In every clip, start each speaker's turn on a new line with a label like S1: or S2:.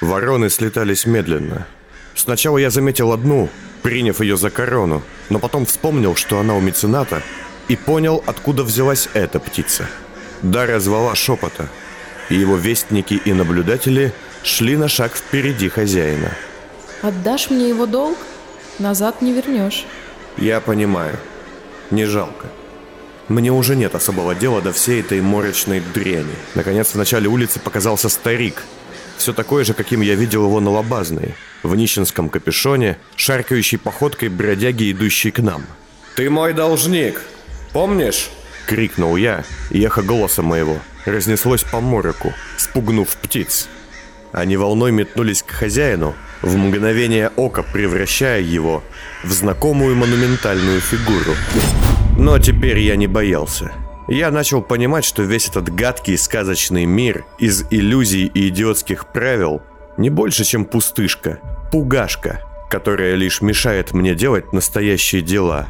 S1: Вороны слетались медленно. Сначала я заметил одну, приняв ее за корону, но потом вспомнил, что она у мецената, и понял, откуда взялась эта птица. Дарья звала шепота, и его вестники и наблюдатели шли на шаг впереди хозяина.
S2: Отдашь мне его долг? Назад не вернешь.
S1: Я понимаю. Не жалко. Мне уже нет особого дела до всей этой морочной дряни. Наконец, в начале улицы показался старик. Все такое же, каким я видел его на Лобазной. В нищенском капюшоне, шаркающей походкой бродяги, идущей к нам. «Ты мой должник! Помнишь?» Крикнул я, и эхо голоса моего разнеслось по мороку, спугнув птиц. Они волной метнулись к хозяину, в мгновение ока превращая его в знакомую монументальную фигуру. Но теперь я не боялся. Я начал понимать, что весь этот гадкий сказочный мир из иллюзий и идиотских правил не больше, чем пустышка, пугашка, которая лишь мешает мне делать настоящие дела.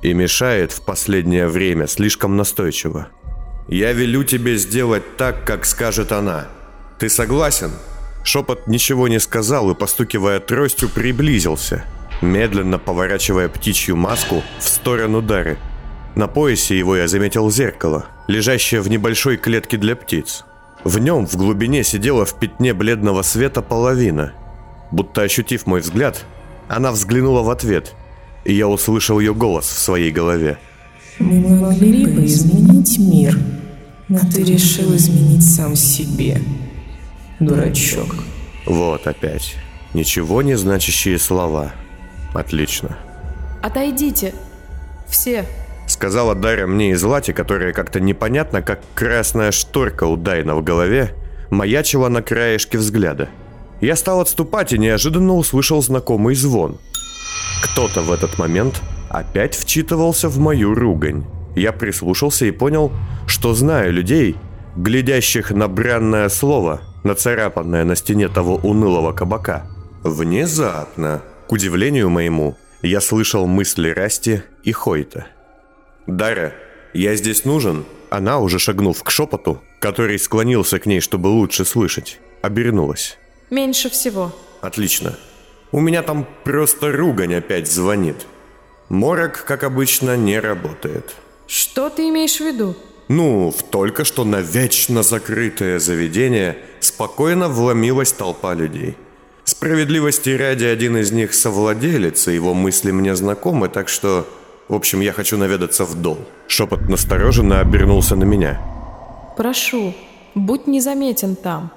S1: И мешает в последнее время слишком настойчиво. «Я велю тебе сделать так, как скажет она. Ты согласен?» Шепот ничего не сказал и, постукивая тростью, приблизился, медленно поворачивая птичью маску в сторону Дары. На поясе его я заметил зеркало, лежащее в небольшой клетке для птиц. В нем в глубине сидела в пятне бледного света половина. Будто ощутив мой взгляд, она взглянула в ответ, и я услышал ее голос в своей голове.
S3: «Мы могли бы изменить мир, но ты решил изменить сам себе» дурачок.
S1: Вот опять. Ничего не значащие слова. Отлично.
S2: Отойдите. Все.
S1: Сказала Дарья мне из лати, которая как-то непонятно, как красная шторка у Дайна в голове, маячила на краешке взгляда. Я стал отступать и неожиданно услышал знакомый звон. Кто-то в этот момент опять вчитывался в мою ругань. Я прислушался и понял, что знаю людей, глядящих на бранное слово – нацарапанная на стене того унылого кабака. Внезапно, к удивлению моему, я слышал мысли Расти и Хойта. «Дара, я здесь нужен?» Она, уже шагнув к шепоту, который склонился к ней, чтобы лучше слышать, обернулась.
S2: «Меньше всего».
S1: «Отлично. У меня там просто ругань опять звонит. Морок, как обычно, не работает».
S2: «Что ты имеешь в виду?»
S1: Ну, в только что навечно закрытое заведение спокойно вломилась толпа людей. Справедливости ради один из них совладелец, и его мысли мне знакомы, так что... В общем, я хочу наведаться в дом. Шепот настороженно обернулся на меня.
S2: Прошу, будь незаметен там.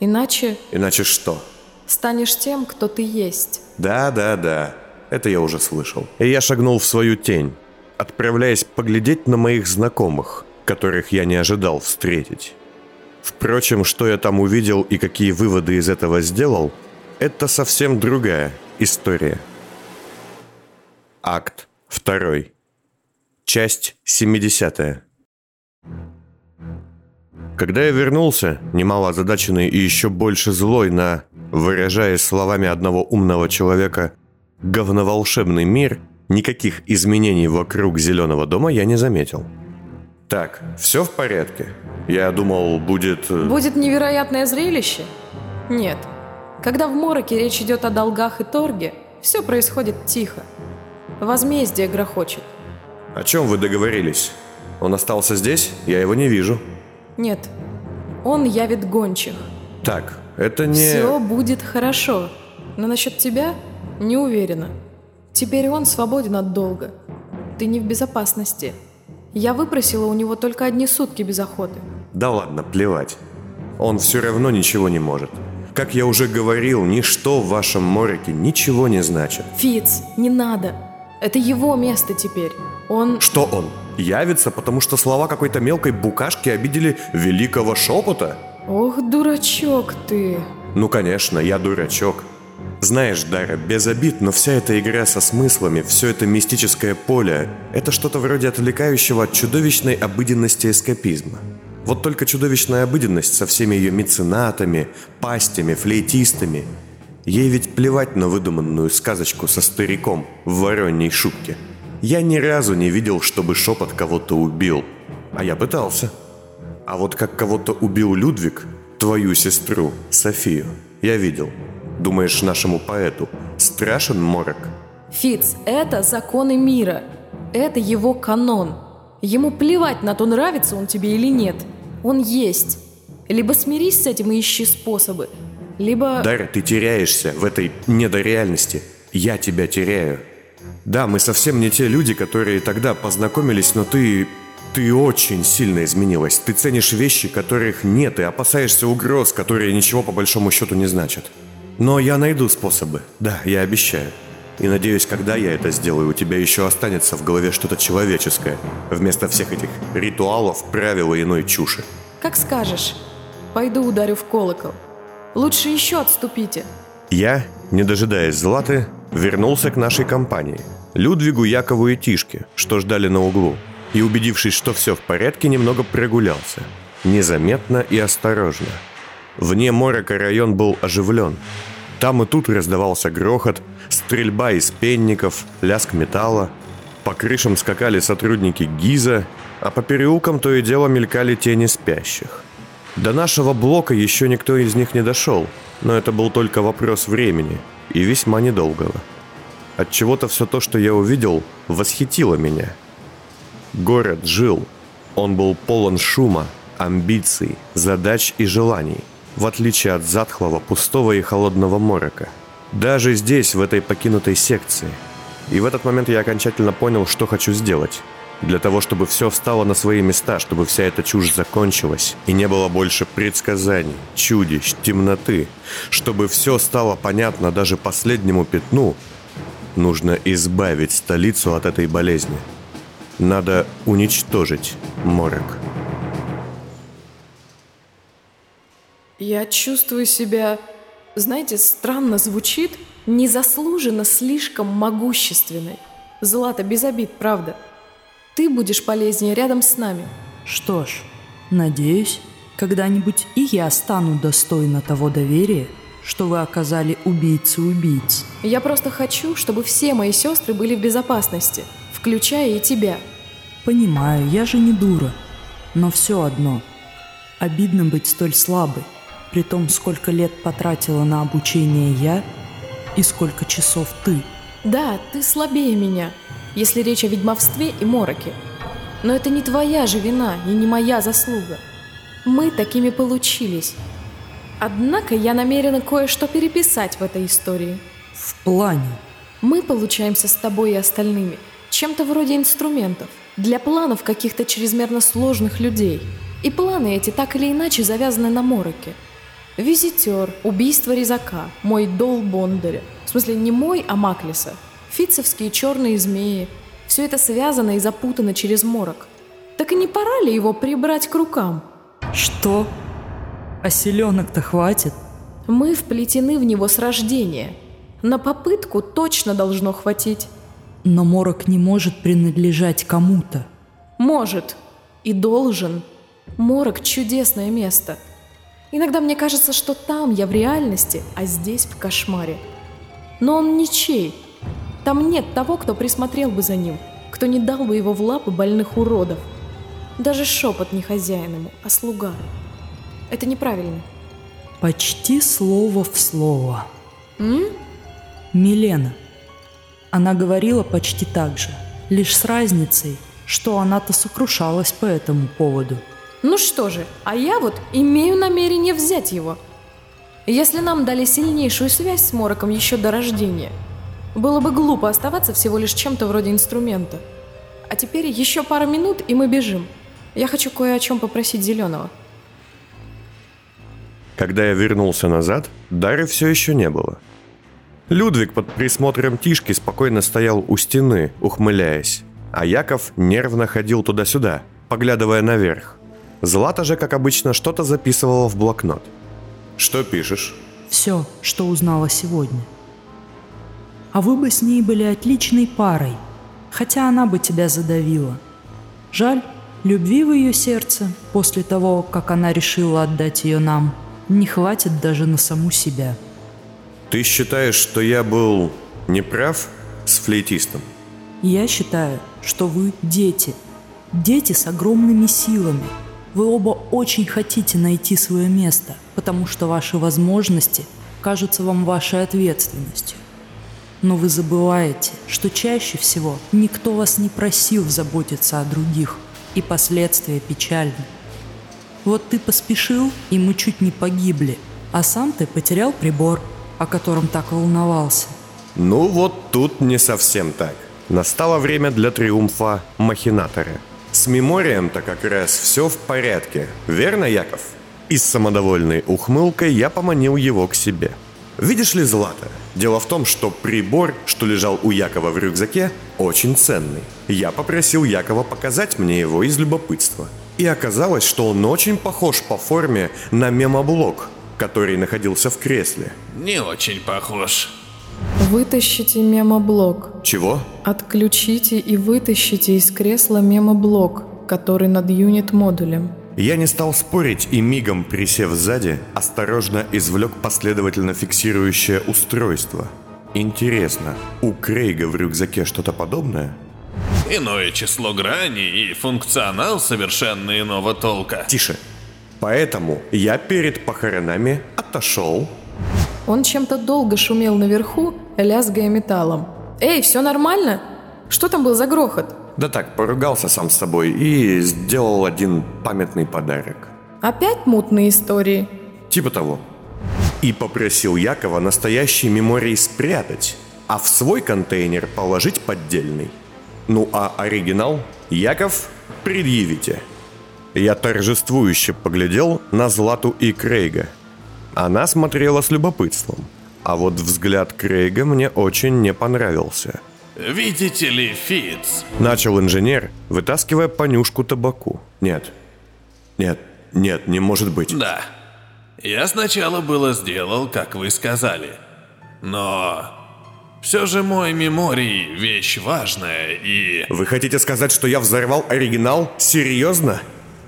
S2: Иначе...
S1: Иначе что?
S2: Станешь тем, кто ты есть.
S1: Да, да, да. Это я уже слышал. И я шагнул в свою тень отправляясь поглядеть на моих знакомых, которых я не ожидал встретить. Впрочем, что я там увидел и какие выводы из этого сделал, это совсем другая история. Акт 2. Часть 70. Когда я вернулся, немало озадаченный и еще больше злой на, выражаясь словами одного умного человека, говноволшебный мир – Никаких изменений вокруг зеленого дома я не заметил. Так, все в порядке? Я думал, будет... Э,
S2: будет невероятное зрелище? Нет. Когда в мороке речь идет о долгах и торге, все происходит тихо. Возмездие грохочет.
S1: О чем вы договорились? Он остался здесь? Я его не вижу.
S2: Нет. Он явит гончих.
S1: Так, это не...
S2: Все будет хорошо. Но насчет тебя не уверена. Теперь он свободен от долга. Ты не в безопасности. Я выпросила у него только одни сутки без охоты.
S1: Да ладно, плевать. Он все равно ничего не может. Как я уже говорил, ничто в вашем морике ничего не значит.
S2: Фиц, не надо. Это его место теперь. Он...
S1: Что он? Явится, потому что слова какой-то мелкой букашки обидели великого шепота?
S2: Ох, дурачок ты.
S1: Ну, конечно, я дурачок. Знаешь, Дара, без обид, но вся эта игра со смыслами, все это мистическое поле – это что-то вроде отвлекающего от чудовищной обыденности эскапизма. Вот только чудовищная обыденность со всеми ее меценатами, пастями, флейтистами. Ей ведь плевать на выдуманную сказочку со стариком в вороньей шубке. Я ни разу не видел, чтобы шепот кого-то убил. А я пытался. А вот как кого-то убил Людвиг, твою сестру, Софию – Я видел. Думаешь, нашему поэту страшен морок?
S2: Фиц, это законы мира. Это его канон. Ему плевать на то, нравится он тебе или нет. Он есть. Либо смирись с этим и ищи способы, либо...
S1: Дарья, ты теряешься в этой недореальности. Я тебя теряю. Да, мы совсем не те люди, которые тогда познакомились, но ты... Ты очень сильно изменилась. Ты ценишь вещи, которых нет, и опасаешься угроз, которые ничего по большому счету не значат. Но я найду способы. Да, я обещаю. И надеюсь, когда я это сделаю, у тебя еще останется в голове что-то человеческое, вместо всех этих ритуалов, правил и иной чуши.
S2: Как скажешь. Пойду ударю в колокол. Лучше еще отступите.
S1: Я, не дожидаясь Златы, вернулся к нашей компании. Людвигу, Якову и Тишке, что ждали на углу. И, убедившись, что все в порядке, немного прогулялся. Незаметно и осторожно. Вне морока район был оживлен. Там и тут раздавался грохот, стрельба из пенников, лязг металла. По крышам скакали сотрудники ГИЗа, а по переулкам то и дело мелькали тени спящих. До нашего блока еще никто из них не дошел, но это был только вопрос времени и весьма недолгого. От чего-то все то, что я увидел, восхитило меня. Город жил. Он был полон шума, амбиций, задач и желаний, в отличие от затхлого, пустого и холодного морока. Даже здесь, в этой покинутой секции. И в этот момент я окончательно понял, что хочу сделать – для того, чтобы все встало на свои места, чтобы вся эта чушь закончилась, и не было больше предсказаний, чудищ, темноты, чтобы все стало понятно даже последнему пятну, нужно избавить столицу от этой болезни. Надо уничтожить морок.
S2: Я чувствую себя, знаете, странно звучит, незаслуженно слишком могущественной. Злата, без обид, правда – ты будешь полезнее рядом с нами.
S4: Что ж, надеюсь, когда-нибудь и я стану достойна того доверия, что вы оказали убийце убийц.
S2: Я просто хочу, чтобы все мои сестры были в безопасности, включая и тебя.
S4: Понимаю, я же не дура. Но все одно. Обидно быть столь слабой, при том, сколько лет потратила на обучение я и сколько часов ты.
S2: Да, ты слабее меня, если речь о ведьмовстве и мороке. Но это не твоя же вина и не моя заслуга. Мы такими получились. Однако я намерена кое-что переписать в этой истории.
S4: В плане?
S2: Мы получаемся с тобой и остальными чем-то вроде инструментов для планов каких-то чрезмерно сложных людей. И планы эти так или иначе завязаны на мороке. Визитер, убийство резака, мой дол Бондаря. В смысле не мой, а Маклиса – фицевские черные змеи. Все это связано и запутано через морок. Так и не пора ли его прибрать к рукам?
S4: Что? А селенок-то хватит?
S2: Мы вплетены в него с рождения. На попытку точно должно хватить.
S4: Но морок не может принадлежать кому-то.
S2: Может. И должен. Морок – чудесное место. Иногда мне кажется, что там я в реальности, а здесь в кошмаре. Но он ничей. Там нет того, кто присмотрел бы за ним, кто не дал бы его в лапы больных уродов. Даже шепот не хозяин ему, а слуга. Это неправильно.
S4: Почти слово в слово.
S2: М?
S4: Милена. Она говорила почти так же, лишь с разницей, что она-то сокрушалась по этому поводу.
S2: Ну что же, а я вот имею намерение взять его. Если нам дали сильнейшую связь с Мороком еще до рождения – было бы глупо оставаться всего лишь чем-то вроде инструмента. А теперь еще пара минут, и мы бежим. Я хочу кое о чем попросить Зеленого.
S1: Когда я вернулся назад, Дары все еще не было. Людвиг под присмотром Тишки спокойно стоял у стены, ухмыляясь, а Яков нервно ходил туда-сюда, поглядывая наверх. Злата же, как обычно, что-то записывала в блокнот. «Что пишешь?»
S4: «Все, что узнала сегодня», а вы бы с ней были отличной парой, хотя она бы тебя задавила. Жаль, любви в ее сердце, после того, как она решила отдать ее нам, не хватит даже на саму себя.
S1: Ты считаешь, что я был неправ с флейтистом?
S4: Я считаю, что вы дети. Дети с огромными силами. Вы оба очень хотите найти свое место, потому что ваши возможности кажутся вам вашей ответственностью. Но вы забываете, что чаще всего никто вас не просил заботиться о других, и последствия печальны. Вот ты поспешил, и мы чуть не погибли, а сам ты потерял прибор, о котором так волновался.
S1: Ну вот тут не совсем так. Настало время для триумфа махинатора. С меморием-то как раз все в порядке, верно, Яков? И с самодовольной ухмылкой я поманил его к себе. Видишь ли, Злата, дело в том, что прибор, что лежал у Якова в рюкзаке, очень ценный. Я попросил Якова показать мне его из любопытства. И оказалось, что он очень похож по форме на мемоблок, который находился в кресле.
S5: Не очень похож.
S2: Вытащите мемоблок.
S1: Чего?
S2: Отключите и вытащите из кресла мемоблок, который над юнит-модулем.
S1: Я не стал спорить и мигом, присев сзади, осторожно извлек последовательно фиксирующее устройство. Интересно, у Крейга в рюкзаке что-то подобное?
S5: Иное число граней и функционал совершенно иного толка.
S1: Тише. Поэтому я перед похоронами отошел.
S2: Он чем-то долго шумел наверху, лязгая металлом. «Эй, все нормально? Что там был за грохот?»
S1: Да так, поругался сам с собой и сделал один памятный подарок.
S2: Опять мутные истории?
S1: Типа того. И попросил Якова настоящий меморий спрятать, а в свой контейнер положить поддельный. Ну а оригинал, Яков, предъявите. Я торжествующе поглядел на Злату и Крейга. Она смотрела с любопытством. А вот взгляд Крейга мне очень не понравился.
S5: Видите ли, Фиц?
S1: Начал инженер, вытаскивая понюшку табаку. Нет. Нет, нет, не может быть.
S5: Да. Я сначала было сделал, как вы сказали. Но... Все же мой меморий – вещь важная и...
S1: Вы хотите сказать, что я взорвал оригинал? Серьезно?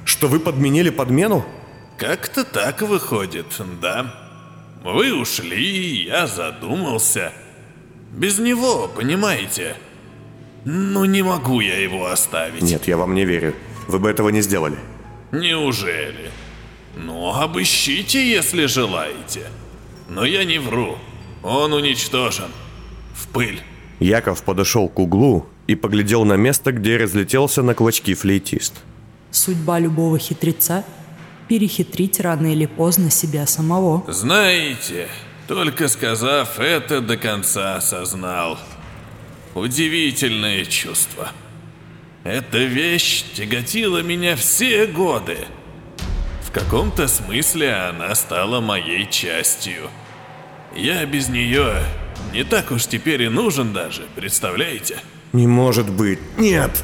S1: Что вы подменили подмену?
S5: Как-то так выходит, да. Вы ушли, я задумался. Без него, понимаете? Ну не могу я его оставить.
S1: Нет, я вам не верю. Вы бы этого не сделали.
S5: Неужели? Ну, обыщите, если желаете. Но я не вру. Он уничтожен. В пыль.
S1: Яков подошел к углу и поглядел на место, где разлетелся на клочки флейтист.
S4: Судьба любого хитреца – перехитрить рано или поздно себя самого.
S5: Знаете, только сказав это, до конца осознал. Удивительное чувство. Эта вещь тяготила меня все годы. В каком-то смысле она стала моей частью. Я без нее не так уж теперь и нужен даже, представляете?
S1: Не может быть. Нет.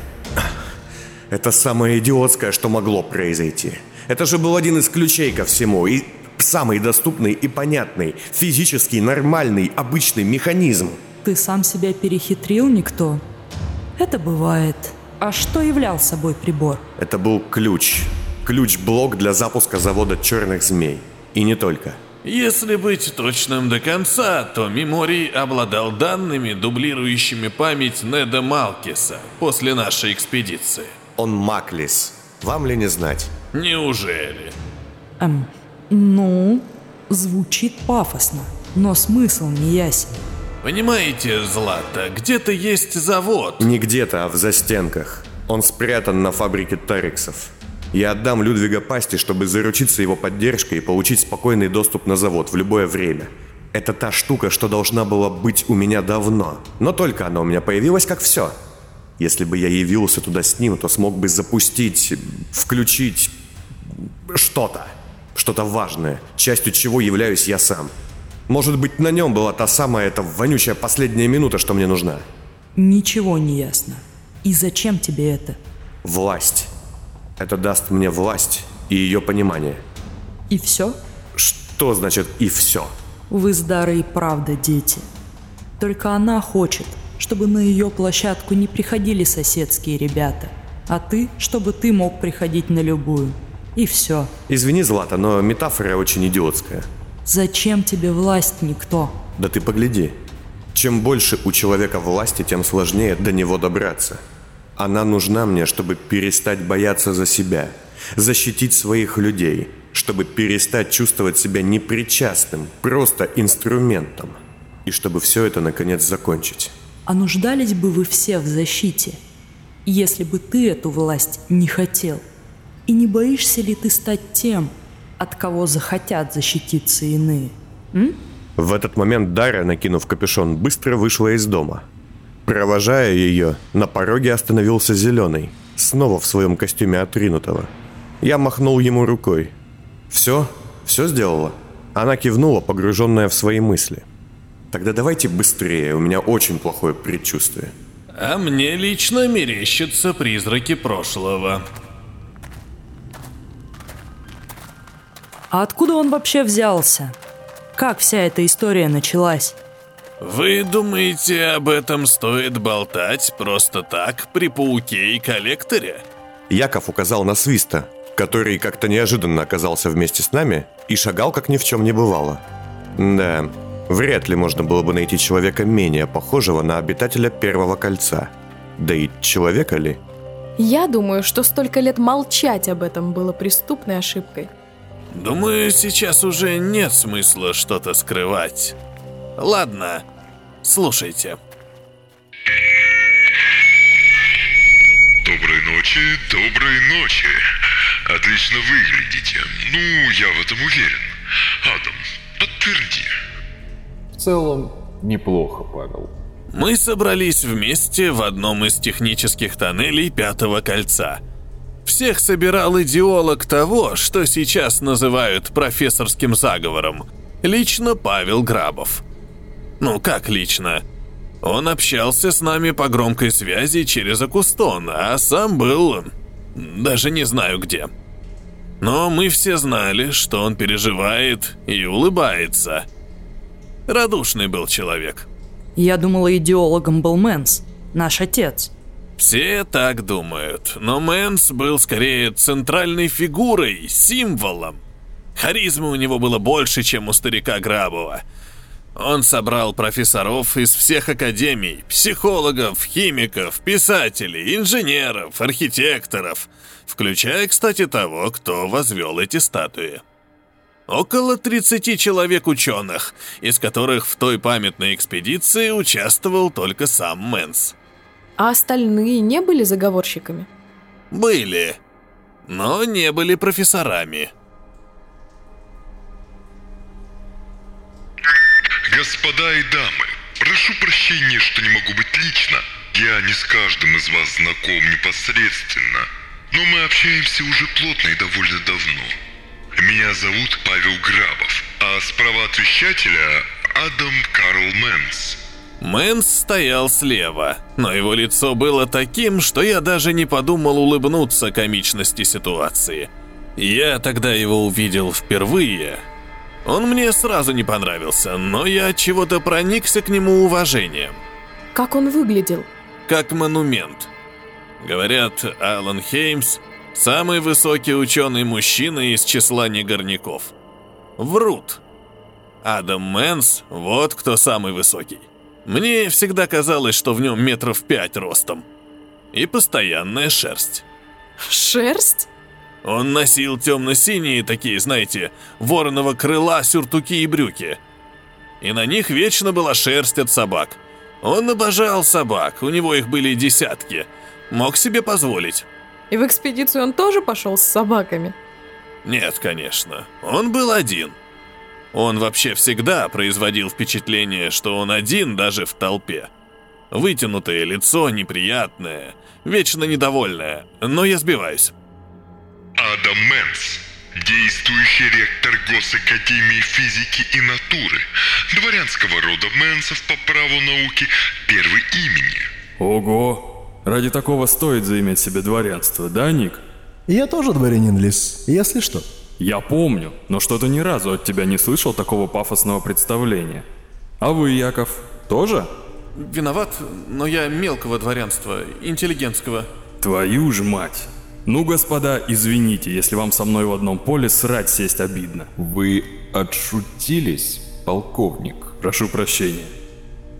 S1: Это самое идиотское, что могло произойти. Это же был один из ключей ко всему. И самый доступный и понятный, физически нормальный, обычный механизм.
S4: Ты сам себя перехитрил, никто? Это бывает. А что являл собой прибор?
S1: Это был ключ. Ключ-блок для запуска завода черных змей. И не только.
S5: Если быть точным до конца, то Меморий обладал данными, дублирующими память Неда Малкиса после нашей экспедиции.
S1: Он Маклис. Вам ли не знать?
S5: Неужели?
S4: Эм, ну, звучит пафосно, но смысл не ясен.
S5: Понимаете, Злата, где-то есть завод.
S1: Не где-то, а в застенках. Он спрятан на фабрике Тариксов. Я отдам Людвига Пасти, чтобы заручиться его поддержкой и получить спокойный доступ на завод в любое время. Это та штука, что должна была быть у меня давно. Но только она у меня появилась как все. Если бы я явился туда с ним, то смог бы запустить, включить что-то. Что-то важное, частью чего являюсь я сам. Может быть, на нем была та самая эта вонючая последняя минута, что мне нужна.
S4: Ничего не ясно. И зачем тебе это?
S1: Власть. Это даст мне власть и ее понимание.
S4: И все?
S1: Что значит «и все»?
S4: Вы с Дарой правда дети. Только она хочет, чтобы на ее площадку не приходили соседские ребята. А ты, чтобы ты мог приходить на любую. И все.
S1: Извини, Злата, но метафора очень идиотская.
S4: Зачем тебе власть, никто?
S1: Да ты погляди. Чем больше у человека власти, тем сложнее до него добраться. Она нужна мне, чтобы перестать бояться за себя, защитить своих людей, чтобы перестать чувствовать себя непричастным, просто инструментом. И чтобы все это наконец закончить.
S4: А нуждались бы вы все в защите, если бы ты эту власть не хотел? И не боишься ли ты стать тем, от кого захотят защититься иные? М?
S1: В этот момент Дарья, накинув капюшон, быстро вышла из дома. Провожая ее, на пороге остановился Зеленый, снова в своем костюме отринутого. Я махнул ему рукой. «Все? Все сделала?» Она кивнула, погруженная в свои мысли. «Тогда давайте быстрее, у меня очень плохое предчувствие».
S5: А мне лично мерещатся призраки прошлого.
S4: А откуда он вообще взялся? Как вся эта история началась?
S5: Вы думаете, об этом стоит болтать просто так при пауке и коллекторе?
S1: Яков указал на Свиста, который как-то неожиданно оказался вместе с нами и шагал, как ни в чем не бывало. Да, вряд ли можно было бы найти человека менее похожего на обитателя Первого Кольца. Да и человека ли?
S2: Я думаю, что столько лет молчать об этом было преступной ошибкой.
S5: Думаю, сейчас уже нет смысла что-то скрывать. Ладно, слушайте.
S6: Доброй ночи, доброй ночи. Отлично выглядите. Ну, я в этом уверен. Адам, подтверди.
S7: В целом, неплохо, Павел.
S5: Мы собрались вместе в одном из технических тоннелей Пятого Кольца. Всех собирал идеолог того, что сейчас называют профессорским заговором. Лично Павел Грабов. Ну как лично? Он общался с нами по громкой связи через Акустон, а сам был... даже не знаю где. Но мы все знали, что он переживает и улыбается. Радушный был человек.
S4: Я думала, идеологом был Мэнс, наш отец.
S5: Все так думают, но Мэнс был скорее центральной фигурой, символом. Харизмы у него было больше, чем у старика Грабова – он собрал профессоров из всех академий, психологов, химиков, писателей, инженеров, архитекторов, включая, кстати, того, кто возвел эти статуи. Около 30 человек ученых, из которых в той памятной экспедиции участвовал только сам Мэнс.
S2: А остальные не были заговорщиками?
S5: Были, но не были профессорами.
S6: Господа и дамы, прошу прощения, что не могу быть лично. Я не с каждым из вас знаком непосредственно, но мы общаемся уже плотно и довольно давно. Меня зовут Павел Грабов, а справа от вещателя Адам Карл Мэнс.
S5: Мэнс стоял слева, но его лицо было таким, что я даже не подумал улыбнуться комичности ситуации. Я тогда его увидел впервые, он мне сразу не понравился, но я чего-то проникся к нему уважением.
S2: Как он выглядел?
S5: Как монумент. Говорят, Алан Хеймс – самый высокий ученый мужчина из числа негорняков. Врут. Адам Мэнс – вот кто самый высокий. Мне всегда казалось, что в нем метров пять ростом. И постоянная шерсть.
S2: Шерсть?
S5: Он носил темно-синие такие, знаете, вороного крыла, сюртуки и брюки. И на них вечно была шерсть от собак. Он обожал собак, у него их были десятки. Мог себе позволить.
S2: И в экспедицию он тоже пошел с собаками?
S5: Нет, конечно. Он был один. Он вообще всегда производил впечатление, что он один даже в толпе. Вытянутое лицо неприятное, вечно недовольное, но я сбиваюсь.
S6: Адам Мэнс, действующий ректор Госакадемии физики и натуры, дворянского рода Мэнсов по праву науки, первый имени.
S7: Ого! Ради такого стоит заиметь себе дворянство, да, Ник?
S8: Я тоже дворянин, Лис, если что.
S7: Я помню, но что-то ни разу от тебя не слышал такого пафосного представления. А вы, Яков, тоже?
S5: Виноват, но я мелкого дворянства, интеллигентского.
S7: Твою ж мать! Ну, господа, извините, если вам со мной в одном поле срать сесть обидно.
S9: Вы отшутились, полковник?
S7: Прошу прощения.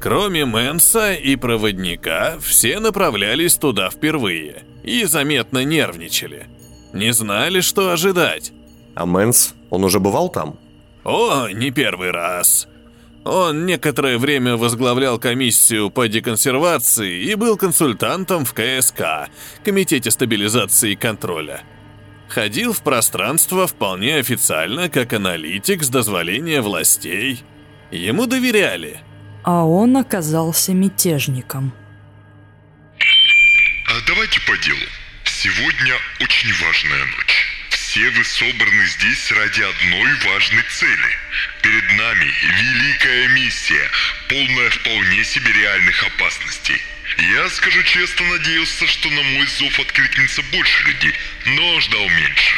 S5: Кроме Мэнса и проводника, все направлялись туда впервые и заметно нервничали. Не знали, что ожидать.
S1: А Мэнс Он уже бывал там?
S5: О, не первый раз. Он некоторое время возглавлял комиссию по деконсервации и был консультантом в КСК, Комитете стабилизации и контроля. Ходил в пространство вполне официально, как аналитик с дозволения властей. Ему доверяли.
S4: А он оказался мятежником.
S6: А давайте по делу. Сегодня очень важная ночь. Все вы собраны здесь ради одной важной цели. Перед нами великая миссия, полная вполне себе реальных опасностей. Я, скажу честно, надеялся, что на мой зов откликнется больше людей, но ждал меньше.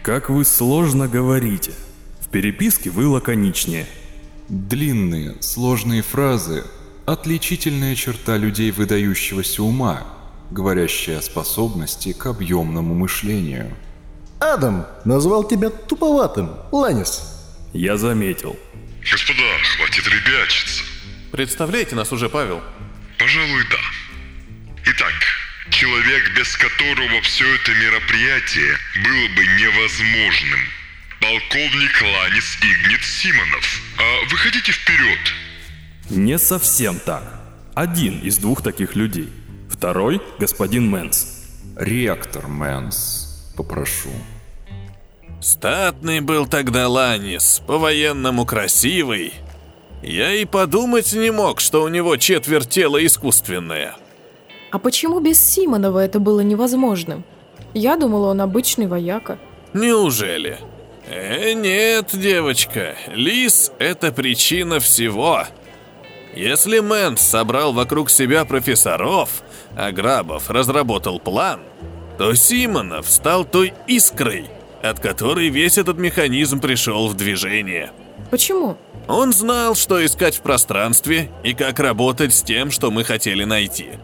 S7: Как вы сложно говорите. В переписке вы лаконичнее.
S9: Длинные, сложные фразы – отличительная черта людей выдающегося ума, говорящая о способности к объемному мышлению.
S8: Адам назвал тебя туповатым, Ланис.
S7: Я заметил.
S6: Господа, хватит ребячиться.
S5: Представляете нас уже, Павел?
S6: Пожалуй, да. Итак, человек, без которого все это мероприятие было бы невозможным. Полковник Ланис Игнит Симонов. А выходите вперед.
S7: Не совсем так. Один из двух таких людей. Второй – господин Мэнс.
S9: Ректор Мэнс, попрошу.
S5: Статный был тогда Ланис, по-военному красивый. Я и подумать не мог, что у него четверть тела искусственное.
S2: А почему без Симонова это было невозможным? Я думала, он обычный вояка.
S5: Неужели? Э, нет, девочка, Ланис – это причина всего. Если Мэнс собрал вокруг себя профессоров, а Грабов разработал план, то Симонов стал той искрой, от которой весь этот механизм пришел в движение.
S2: Почему?
S5: Он знал, что искать в пространстве и как работать с тем, что мы хотели найти.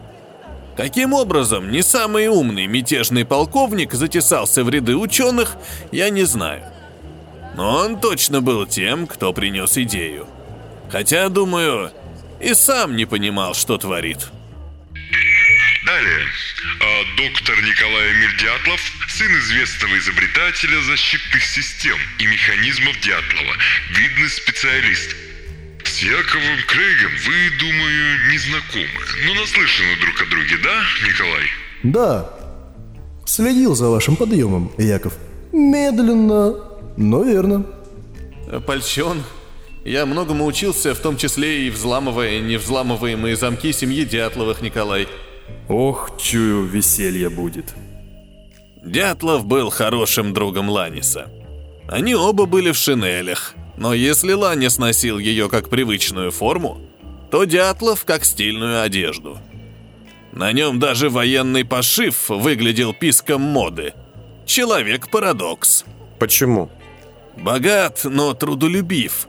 S5: Каким образом не самый умный мятежный полковник затесался в ряды ученых, я не знаю. Но он точно был тем, кто принес идею. Хотя, думаю, и сам не понимал, что творит.
S6: Далее. А, доктор Николай Эмиль Дятлов, сын известного изобретателя защитных систем и механизмов Дятлова, видный специалист. С Яковом Крейгом вы, думаю, не знакомы, но наслышаны друг о друге, да, Николай?
S8: Да. Следил за вашим подъемом, Яков. Медленно, но верно.
S5: Польщен. Я многому учился, в том числе и взламывая невзламываемые замки семьи Дятловых, Николай.
S7: Ох, чую, веселье будет.
S5: Дятлов был хорошим другом Ланиса. Они оба были в шинелях, но если Ланис носил ее как привычную форму, то Дятлов как стильную одежду. На нем даже военный пошив выглядел писком моды. Человек-парадокс.
S1: Почему?
S5: Богат, но трудолюбив.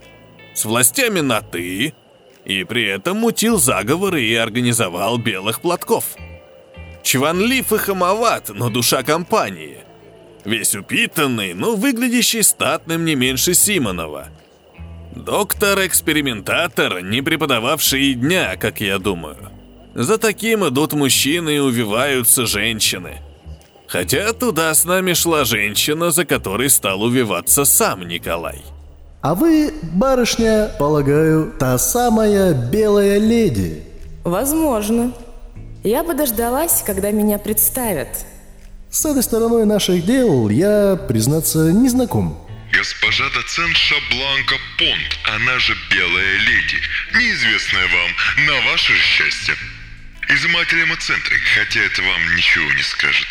S5: С властями на «ты», и при этом мутил заговоры и организовал белых платков. Чванлив и хамоват, но душа компании. Весь упитанный, но выглядящий статным не меньше Симонова. Доктор-экспериментатор, не преподававший и дня, как я думаю. За таким идут мужчины и увиваются женщины. Хотя туда с нами шла женщина, за которой стал увиваться сам Николай.
S8: А вы, барышня, полагаю, та самая белая леди.
S10: Возможно. Я бы дождалась, когда меня представят.
S8: С этой стороной наших дел я, признаться, не знаком.
S6: Госпожа доцентша Бланка Понт, она же Белая Леди, неизвестная вам, на ваше счастье. Изыматель эмоцентрик, хотя это вам ничего не скажет.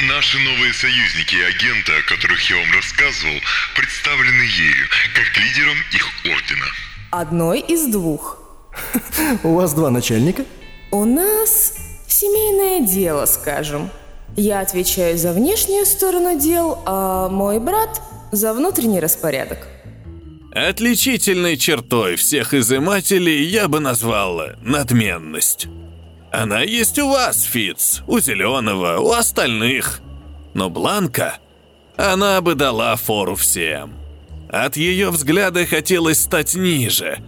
S6: Наши новые союзники и агенты, о которых я вам рассказывал, представлены ею, как лидером их ордена.
S10: Одной из двух.
S8: У вас два начальника?
S10: У нас семейное дело, скажем. Я отвечаю за внешнюю сторону дел, а мой брат за внутренний распорядок.
S5: Отличительной чертой всех изымателей я бы назвал надменность. Она есть у вас, Фиц, у Зеленого, у остальных. Но Бланка, она бы дала фору всем. От ее взгляда хотелось стать ниже.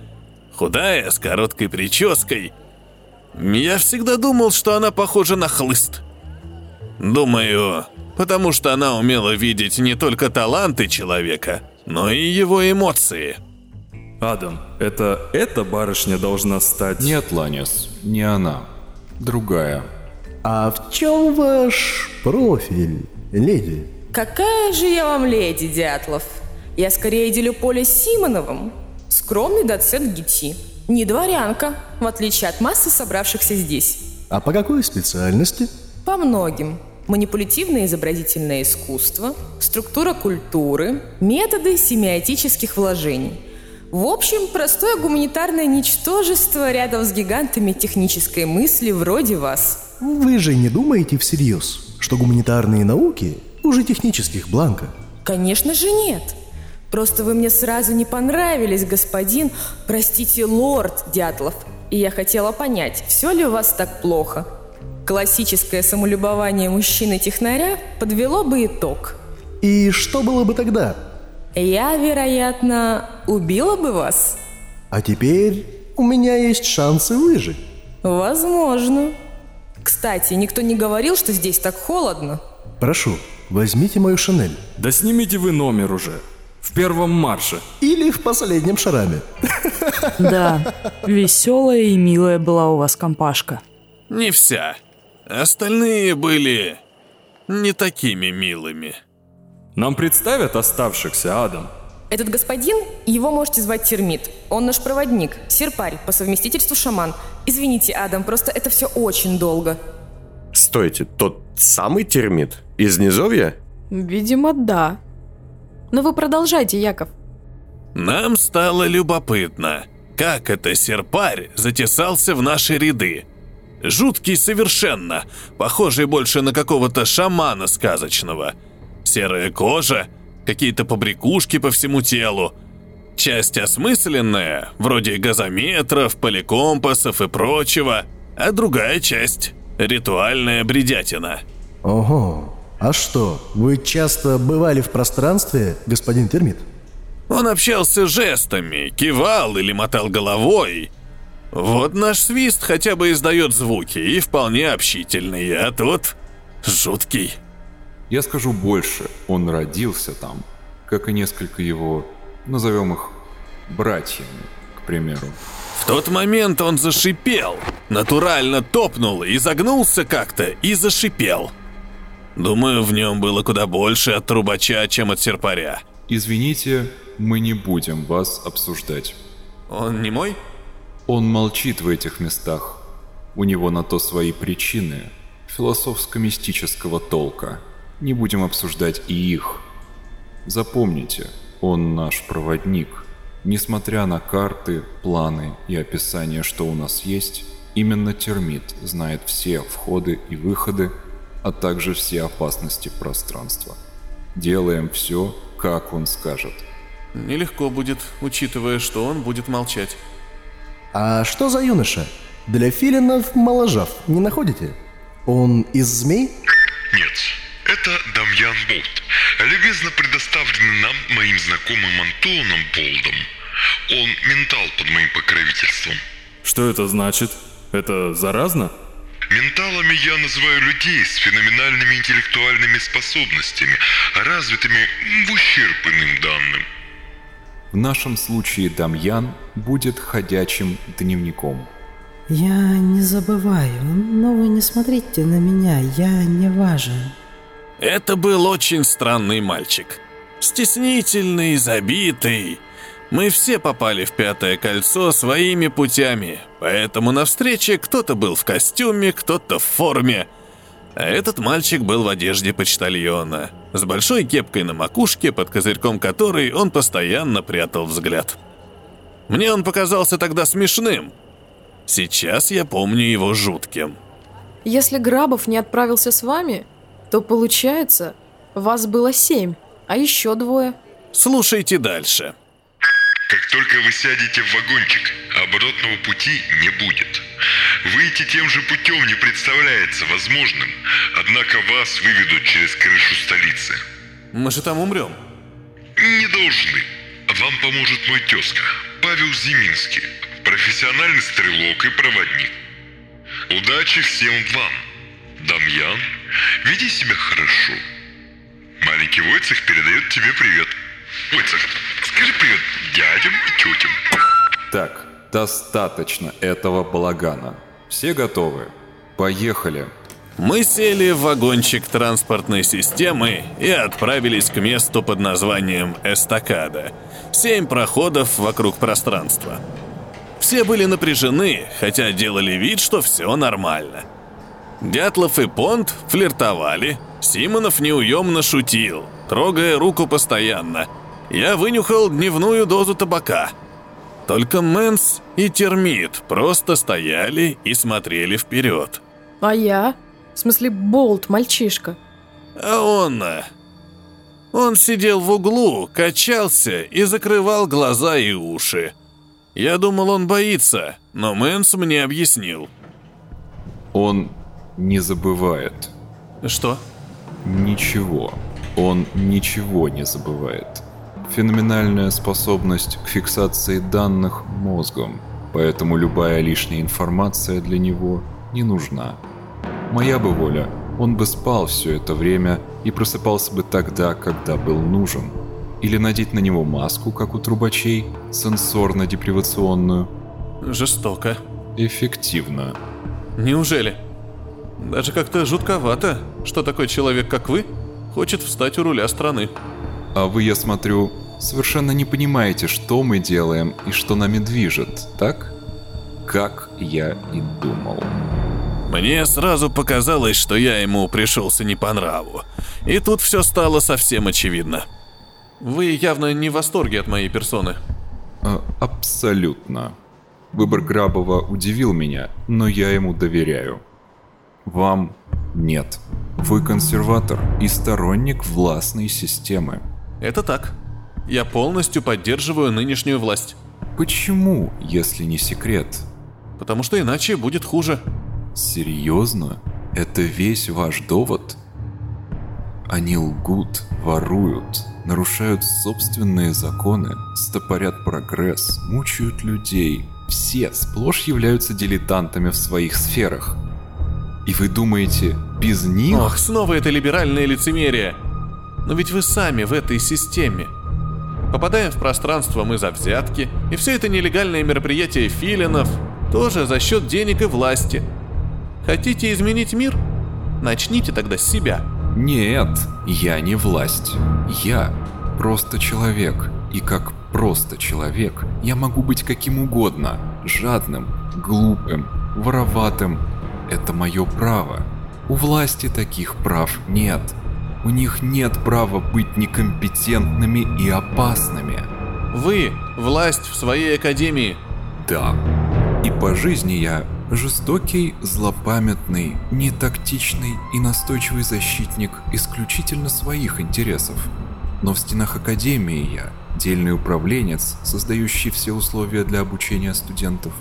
S5: Худая, с короткой прической. Я всегда думал, что она похожа на хлыст. Думаю, потому что она умела видеть не только таланты человека, но и его эмоции.
S7: Адам, это эта барышня должна стать...
S9: Нет, Ланис, не она. Другая.
S8: А в чем ваш профиль, леди?
S10: Какая же я вам леди, Дятлов? Я скорее делю поле с Симоновым. Скромный доцент ГИТИ. Не дворянка, в отличие от массы собравшихся здесь.
S8: А по какой специальности?
S10: По многим. Манипулятивное изобразительное искусство, структура культуры, методы семиотических вложений. В общем, простое гуманитарное ничтожество рядом с гигантами технической мысли вроде вас.
S8: Вы же не думаете всерьез, что гуманитарные науки уже технических бланка?
S10: Конечно же нет. Просто вы мне сразу не понравились, господин, простите, лорд Дятлов. И я хотела понять, все ли у вас так плохо. Классическое самолюбование мужчины-технаря подвело бы итог.
S8: И что было бы тогда?
S10: Я, вероятно, убила бы вас.
S8: А теперь у меня есть шансы выжить.
S10: Возможно. Кстати, никто не говорил, что здесь так холодно.
S8: Прошу, возьмите мою шинель.
S7: Да снимите вы номер уже. В первом марше.
S8: Или в последнем шараме.
S4: Да, веселая и милая была у вас компашка.
S5: Не вся. Остальные были не такими милыми.
S7: Нам представят оставшихся, Адам.
S10: Этот господин, его можете звать Термит. Он наш проводник, серпарь, по совместительству шаман. Извините, Адам, просто это все очень долго.
S1: Стойте, тот самый термит? Из низовья?
S2: Видимо, да. Но вы продолжайте, Яков.
S5: Нам стало любопытно, как это серпарь затесался в наши ряды. Жуткий совершенно, похожий больше на какого-то шамана сказочного. Серая кожа, какие-то побрякушки по всему телу. Часть осмысленная, вроде газометров, поликомпасов и прочего, а другая часть – ритуальная бредятина.
S8: Ого, а что, вы часто бывали в пространстве, господин Термит?
S5: Он общался жестами, кивал или мотал головой – вот наш свист хотя бы издает звуки и вполне общительный, а тот жуткий.
S9: Я скажу больше, он родился там, как и несколько его, назовем их, братьями, к примеру.
S5: В тот момент он зашипел, натурально топнул и загнулся как-то и зашипел. Думаю, в нем было куда больше от трубача, чем от серпаря.
S9: Извините, мы не будем вас обсуждать.
S5: Он не мой?
S9: Он молчит в этих местах. У него на то свои причины, философско-мистического толка. Не будем обсуждать и их. Запомните, он наш проводник. Несмотря на карты, планы и описание, что у нас есть, именно термит знает все входы и выходы, а также все опасности пространства. Делаем все, как он скажет.
S5: Нелегко будет, учитывая, что он будет молчать.
S8: А что за юноша? Для филинов моложав, не находите? Он из змей?
S6: Нет, это Дамьян Болт, любезно предоставленный нам моим знакомым Антоном Болдом. Он ментал под моим покровительством.
S7: Что это значит? Это заразно?
S6: Менталами я называю людей с феноменальными интеллектуальными способностями, развитыми в ущерб иным данным.
S9: В нашем случае Дамьян будет ходячим дневником.
S11: Я не забываю, но вы не смотрите на меня, я не важен.
S5: Это был очень странный мальчик. Стеснительный, забитый. Мы все попали в пятое кольцо своими путями, поэтому на встрече кто-то был в костюме, кто-то в форме – а этот мальчик был в одежде почтальона, с большой кепкой на макушке, под козырьком которой он постоянно прятал взгляд. Мне он показался тогда смешным. Сейчас я помню его жутким.
S2: Если Грабов не отправился с вами, то получается, вас было семь, а еще двое.
S5: Слушайте дальше.
S6: Как только вы сядете в вагончик, оборотного пути не будет. Выйти тем же путем не представляется возможным, однако вас выведут через крышу столицы.
S5: Мы же там умрем.
S6: Не должны. Вам поможет мой тезка, Павел Зиминский, профессиональный стрелок и проводник. Удачи всем вам. Дамьян, веди себя хорошо. Маленький Войцех передает тебе привет. Ой, Саша, скажи привет дядям и тетям.
S9: Так, достаточно этого балагана. Все готовы? Поехали.
S5: Мы сели в вагончик транспортной системы и отправились к месту под названием Эстакада. Семь проходов вокруг пространства. Все были напряжены, хотя делали вид, что все нормально. Дятлов и Понт флиртовали, Симонов неуемно шутил, трогая руку постоянно. Я вынюхал дневную дозу табака. Только Мэнс и Термит просто стояли и смотрели вперед.
S2: А я? В смысле, Болт, мальчишка.
S5: А он... э, Он сидел в углу, качался и закрывал глаза и уши. Я думал, он боится, но Мэнс мне объяснил.
S9: Он не забывает.
S5: Что?
S9: Ничего. Он ничего не забывает. Феноменальная способность к фиксации данных мозгом, поэтому любая лишняя информация для него не нужна. Моя бы воля, он бы спал все это время и просыпался бы тогда, когда был нужен. Или надеть на него маску, как у трубачей, сенсорно-депривационную.
S5: Жестоко.
S9: Эффективно.
S5: Неужели? Даже как-то жутковато, что такой человек, как вы, хочет встать у руля страны.
S9: А вы, я смотрю, совершенно не понимаете, что мы делаем и что нами движет, так? Как я и думал.
S5: Мне сразу показалось, что я ему пришелся не по нраву. И тут все стало совсем очевидно. Вы явно не в восторге от моей персоны.
S9: А, абсолютно. Выбор Грабова удивил меня, но я ему доверяю. Вам нет. Вы консерватор и сторонник властной системы.
S5: Это так. Я полностью поддерживаю нынешнюю власть.
S9: Почему, если не секрет?
S5: Потому что иначе будет хуже.
S9: Серьезно? Это весь ваш довод? Они лгут, воруют, нарушают собственные законы, стопорят прогресс, мучают людей. Все сплошь являются дилетантами в своих сферах. И вы думаете, без них...
S5: Ох, снова это либеральное лицемерие. Но ведь вы сами в этой системе. Попадаем в пространство мы за взятки, и все это нелегальное мероприятие филинов тоже за счет денег и власти. Хотите изменить мир? Начните тогда с себя.
S9: Нет, я не власть. Я просто человек. И как просто человек я могу быть каким угодно. Жадным, глупым, вороватым. Это мое право. У власти таких прав нет. У них нет права быть некомпетентными и опасными.
S5: Вы – власть в своей академии.
S9: Да. И по жизни я жестокий, злопамятный, нетактичный и настойчивый защитник исключительно своих интересов. Но в стенах Академии я дельный управленец, создающий все условия для обучения студентов,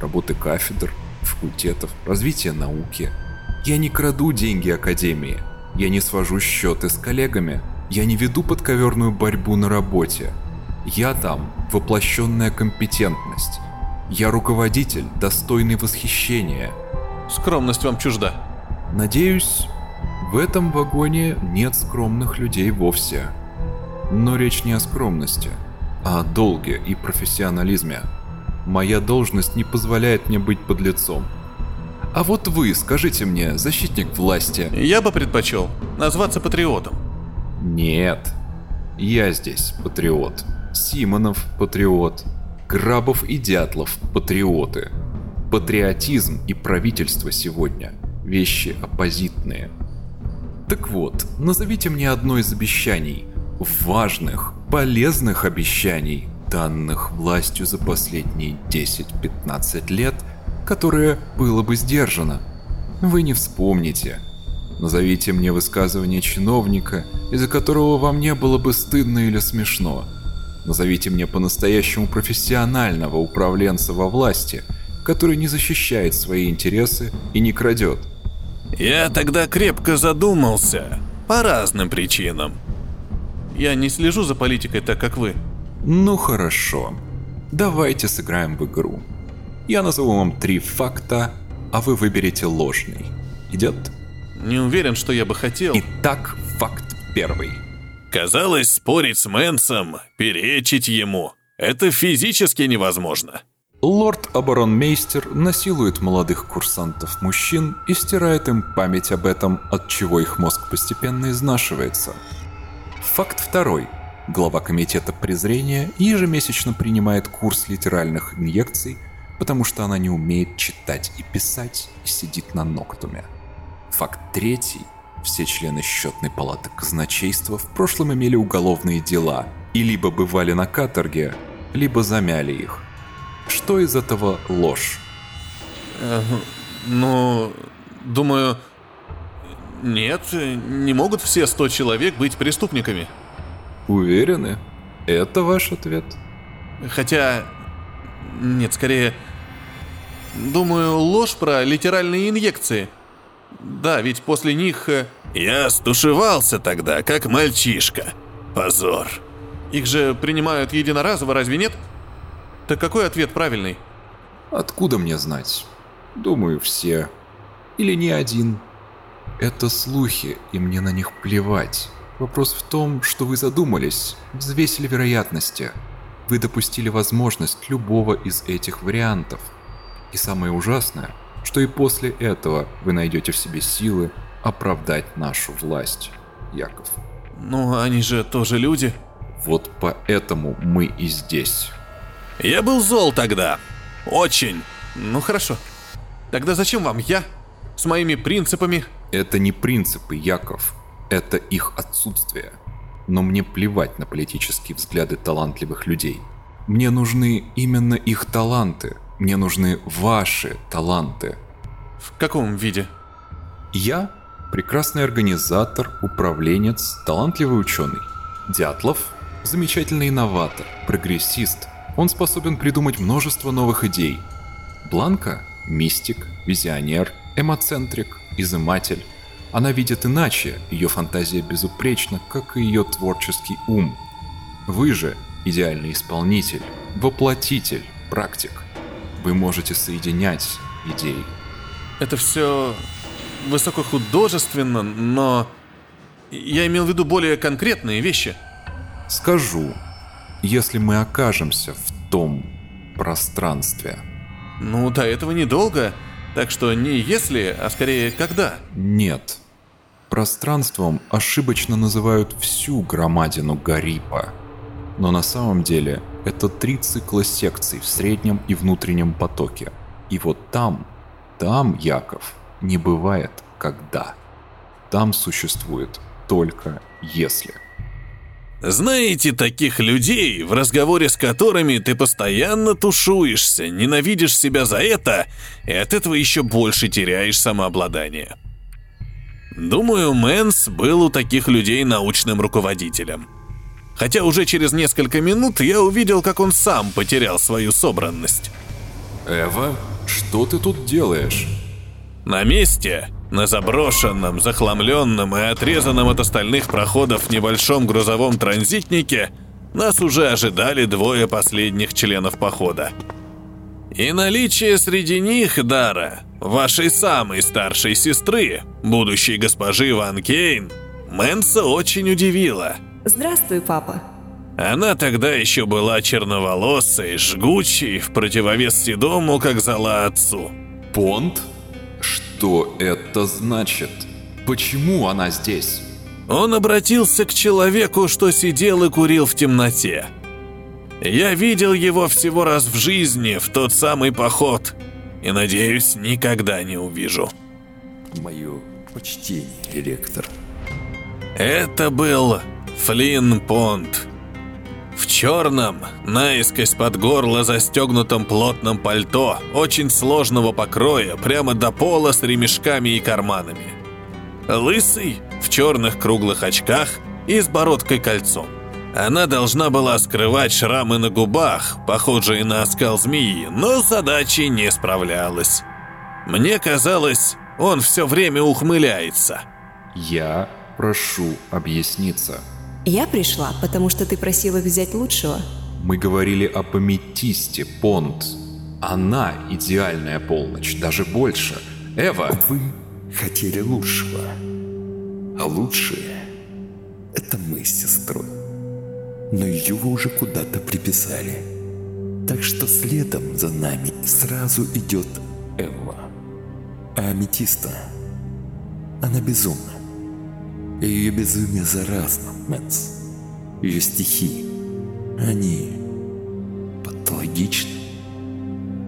S9: работы кафедр, факультетов, развития науки. Я не краду деньги Академии, я не свожу счеты с коллегами, я не веду подковерную борьбу на работе. Я там воплощенная компетентность. Я руководитель, достойный восхищения.
S5: Скромность вам чужда.
S9: Надеюсь, в этом вагоне нет скромных людей вовсе. Но речь не о скромности, а о долге и профессионализме. Моя должность не позволяет мне быть подлецом. А вот вы, скажите мне, защитник власти.
S5: Я бы предпочел назваться патриотом.
S9: Нет. Я здесь патриот. Симонов патриот. Грабов и Дятлов патриоты. Патриотизм и правительство сегодня – вещи оппозитные. Так вот, назовите мне одно из обещаний, важных, полезных обещаний, данных властью за последние 10-15 лет, которое было бы сдержано. Вы не вспомните. Назовите мне высказывание чиновника, из-за которого вам не было бы стыдно или смешно. Назовите мне по-настоящему профессионального управленца во власти, который не защищает свои интересы и не крадет.
S5: Я тогда крепко задумался. По разным причинам. Я не слежу за политикой так, как вы.
S9: Ну хорошо. Давайте сыграем в игру. Я назову вам три факта, а вы выберете ложный. Идет?
S5: Не уверен, что я бы хотел.
S9: Итак, факт первый.
S5: Казалось, спорить с Мэнсом, перечить ему – это физически невозможно.
S9: Лорд-оборонмейстер насилует молодых курсантов-мужчин и стирает им память об этом, от чего их мозг постепенно изнашивается. Факт второй. Глава комитета презрения ежемесячно принимает курс литеральных инъекций, потому что она не умеет читать и писать и сидит на ноктуме. Факт третий. Все члены счетной палаты казначейства в прошлом имели уголовные дела и либо бывали на каторге, либо замяли их. Что из этого ложь?
S5: Э, ну, думаю, нет, не могут все сто человек быть преступниками.
S9: Уверены? Это ваш ответ?
S5: Хотя, нет, скорее, думаю, ложь про литеральные инъекции. Да, ведь после них... э, Я стушевался тогда, как мальчишка. Позор. Их же принимают единоразово, разве нет? Так какой ответ правильный?
S9: Откуда мне знать? Думаю, все. Или не один. Это слухи, и мне на них плевать. Вопрос в том, что вы задумались, взвесили вероятности. Вы допустили возможность любого из этих вариантов. И самое ужасное, что и после этого вы найдете в себе силы оправдать нашу власть, Яков.
S5: Ну, они же тоже люди.
S9: Вот поэтому мы и здесь.
S5: Я был зол тогда. Очень. Ну хорошо. Тогда зачем вам я? С моими принципами?
S9: Это не принципы, Яков. Это их отсутствие. Но мне плевать на политические взгляды талантливых людей. Мне нужны именно их таланты. Мне нужны ваши таланты.
S5: В каком виде?
S9: Я – прекрасный организатор, управленец, талантливый ученый. Дятлов – замечательный инноватор, прогрессист. Он способен придумать множество новых идей. Бланка – мистик, визионер, эмоцентрик, изыматель. Она видит иначе, ее фантазия безупречна, как и ее творческий ум. Вы же – идеальный исполнитель, воплотитель, практик. Вы можете соединять идеи.
S5: Это все высокохудожественно, но я имел в виду более конкретные вещи.
S9: Скажу, если мы окажемся в том пространстве.
S5: Ну, до этого недолго, так что не если, а скорее когда.
S9: Нет. Пространством ошибочно называют всю громадину Гарипа. Но на самом деле это три цикла секций в среднем и внутреннем потоке. И вот там, там, Яков, не бывает когда. Там существует только если.
S5: Знаете таких людей, в разговоре с которыми ты постоянно тушуешься, ненавидишь себя за это, и от этого еще больше теряешь самообладание. Думаю, Мэнс был у таких людей научным руководителем. Хотя уже через несколько минут я увидел, как он сам потерял свою собранность.
S9: Эва, что ты тут делаешь?
S5: На месте, на заброшенном, захламленном и отрезанном от остальных проходов небольшом грузовом транзитнике, нас уже ожидали двое последних членов похода. И наличие среди них дара, вашей самой старшей сестры, будущей госпожи Ван Кейн, Мэнса очень удивило.
S12: Здравствуй, папа.
S5: Она тогда еще была черноволосой, жгучей, в противовес седому, как зала отцу.
S9: Понт? Что это значит? Почему она здесь?
S5: Он обратился к человеку, что сидел и курил в темноте. Я видел его всего раз в жизни, в тот самый поход, и, надеюсь, никогда не увижу.
S13: Мое почтение, ректор.
S5: Это был Флинн Понт. В черном, наискось под горло застегнутом плотном пальто, очень сложного покроя, прямо до пола с ремешками и карманами. Лысый, в черных круглых очках и с бородкой кольцом. Она должна была скрывать шрамы на губах, похожие на оскал змеи, но с задачей не справлялась. Мне казалось, он все время ухмыляется.
S9: Я прошу объясниться.
S12: Я пришла, потому что ты просил их взять лучшего.
S9: Мы говорили о аметисте, Понт. Она идеальная полночь, даже больше. Эва...
S13: Вы хотели лучшего. А лучшее Это мы с сестрой. Но ее вы уже куда-то приписали. Так что следом за нами сразу идет Эва. А Аметиста, она безумна. Ее безумие заразно, Мэнс. Ее стихи, они патологичны.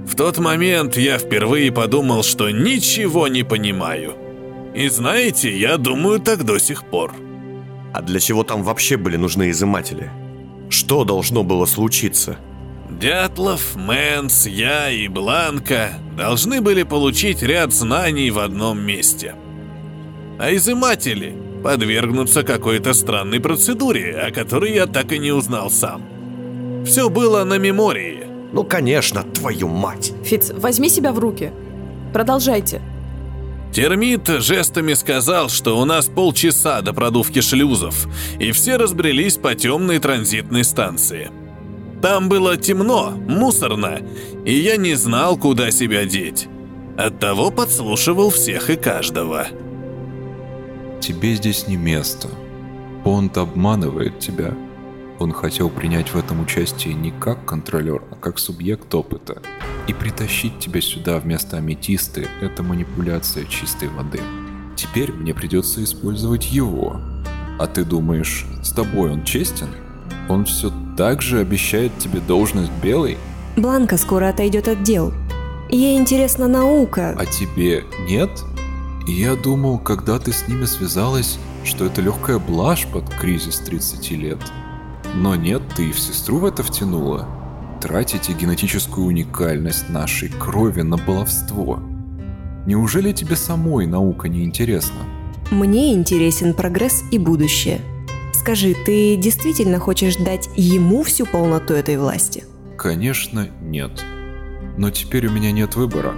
S5: В тот момент я впервые подумал, что ничего не понимаю. И знаете, я думаю так до сих пор.
S1: А для чего там вообще были нужны изыматели? Что должно было случиться?
S5: Дятлов, Мэнс, я и Бланка должны были получить ряд знаний в одном месте. А изыматели подвергнуться какой-то странной процедуре, о которой я так и не узнал сам. Все было на мемории.
S1: Ну, конечно, твою мать.
S2: Фиц, возьми себя в руки. Продолжайте.
S5: Термит жестами сказал, что у нас полчаса до продувки шлюзов, и все разбрелись по темной транзитной станции. Там было темно, мусорно, и я не знал, куда себя деть. Оттого подслушивал всех и каждого.
S9: Тебе здесь не место. Понт обманывает тебя. Он хотел принять в этом участие не как контролер, а как субъект опыта. И притащить тебя сюда вместо аметисты – это манипуляция чистой воды. Теперь мне придется использовать его. А ты думаешь, с тобой он честен? Он все так же обещает тебе должность белой?
S12: Бланка скоро отойдет от дел. Ей интересна наука.
S9: А тебе нет? Я думал, когда ты с ними связалась, что это легкая блажь под кризис 30 лет. Но нет, ты и в сестру в это втянула. Тратите генетическую уникальность нашей крови на баловство. Неужели тебе самой наука не интересна?
S12: Мне интересен прогресс и будущее. Скажи, ты действительно хочешь дать ему всю полноту этой власти?
S9: Конечно, нет. Но теперь у меня нет выбора.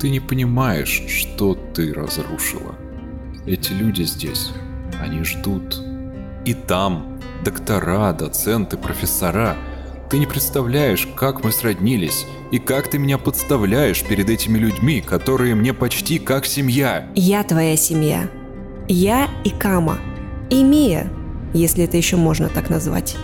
S9: Ты не понимаешь, что ты разрушила. Эти люди здесь, они ждут. И там доктора, доценты, профессора. Ты не представляешь, как мы сроднились, и как ты меня подставляешь перед этими людьми, которые мне почти как семья.
S12: Я твоя семья. Я и Кама. И Мия, если это еще можно так назвать.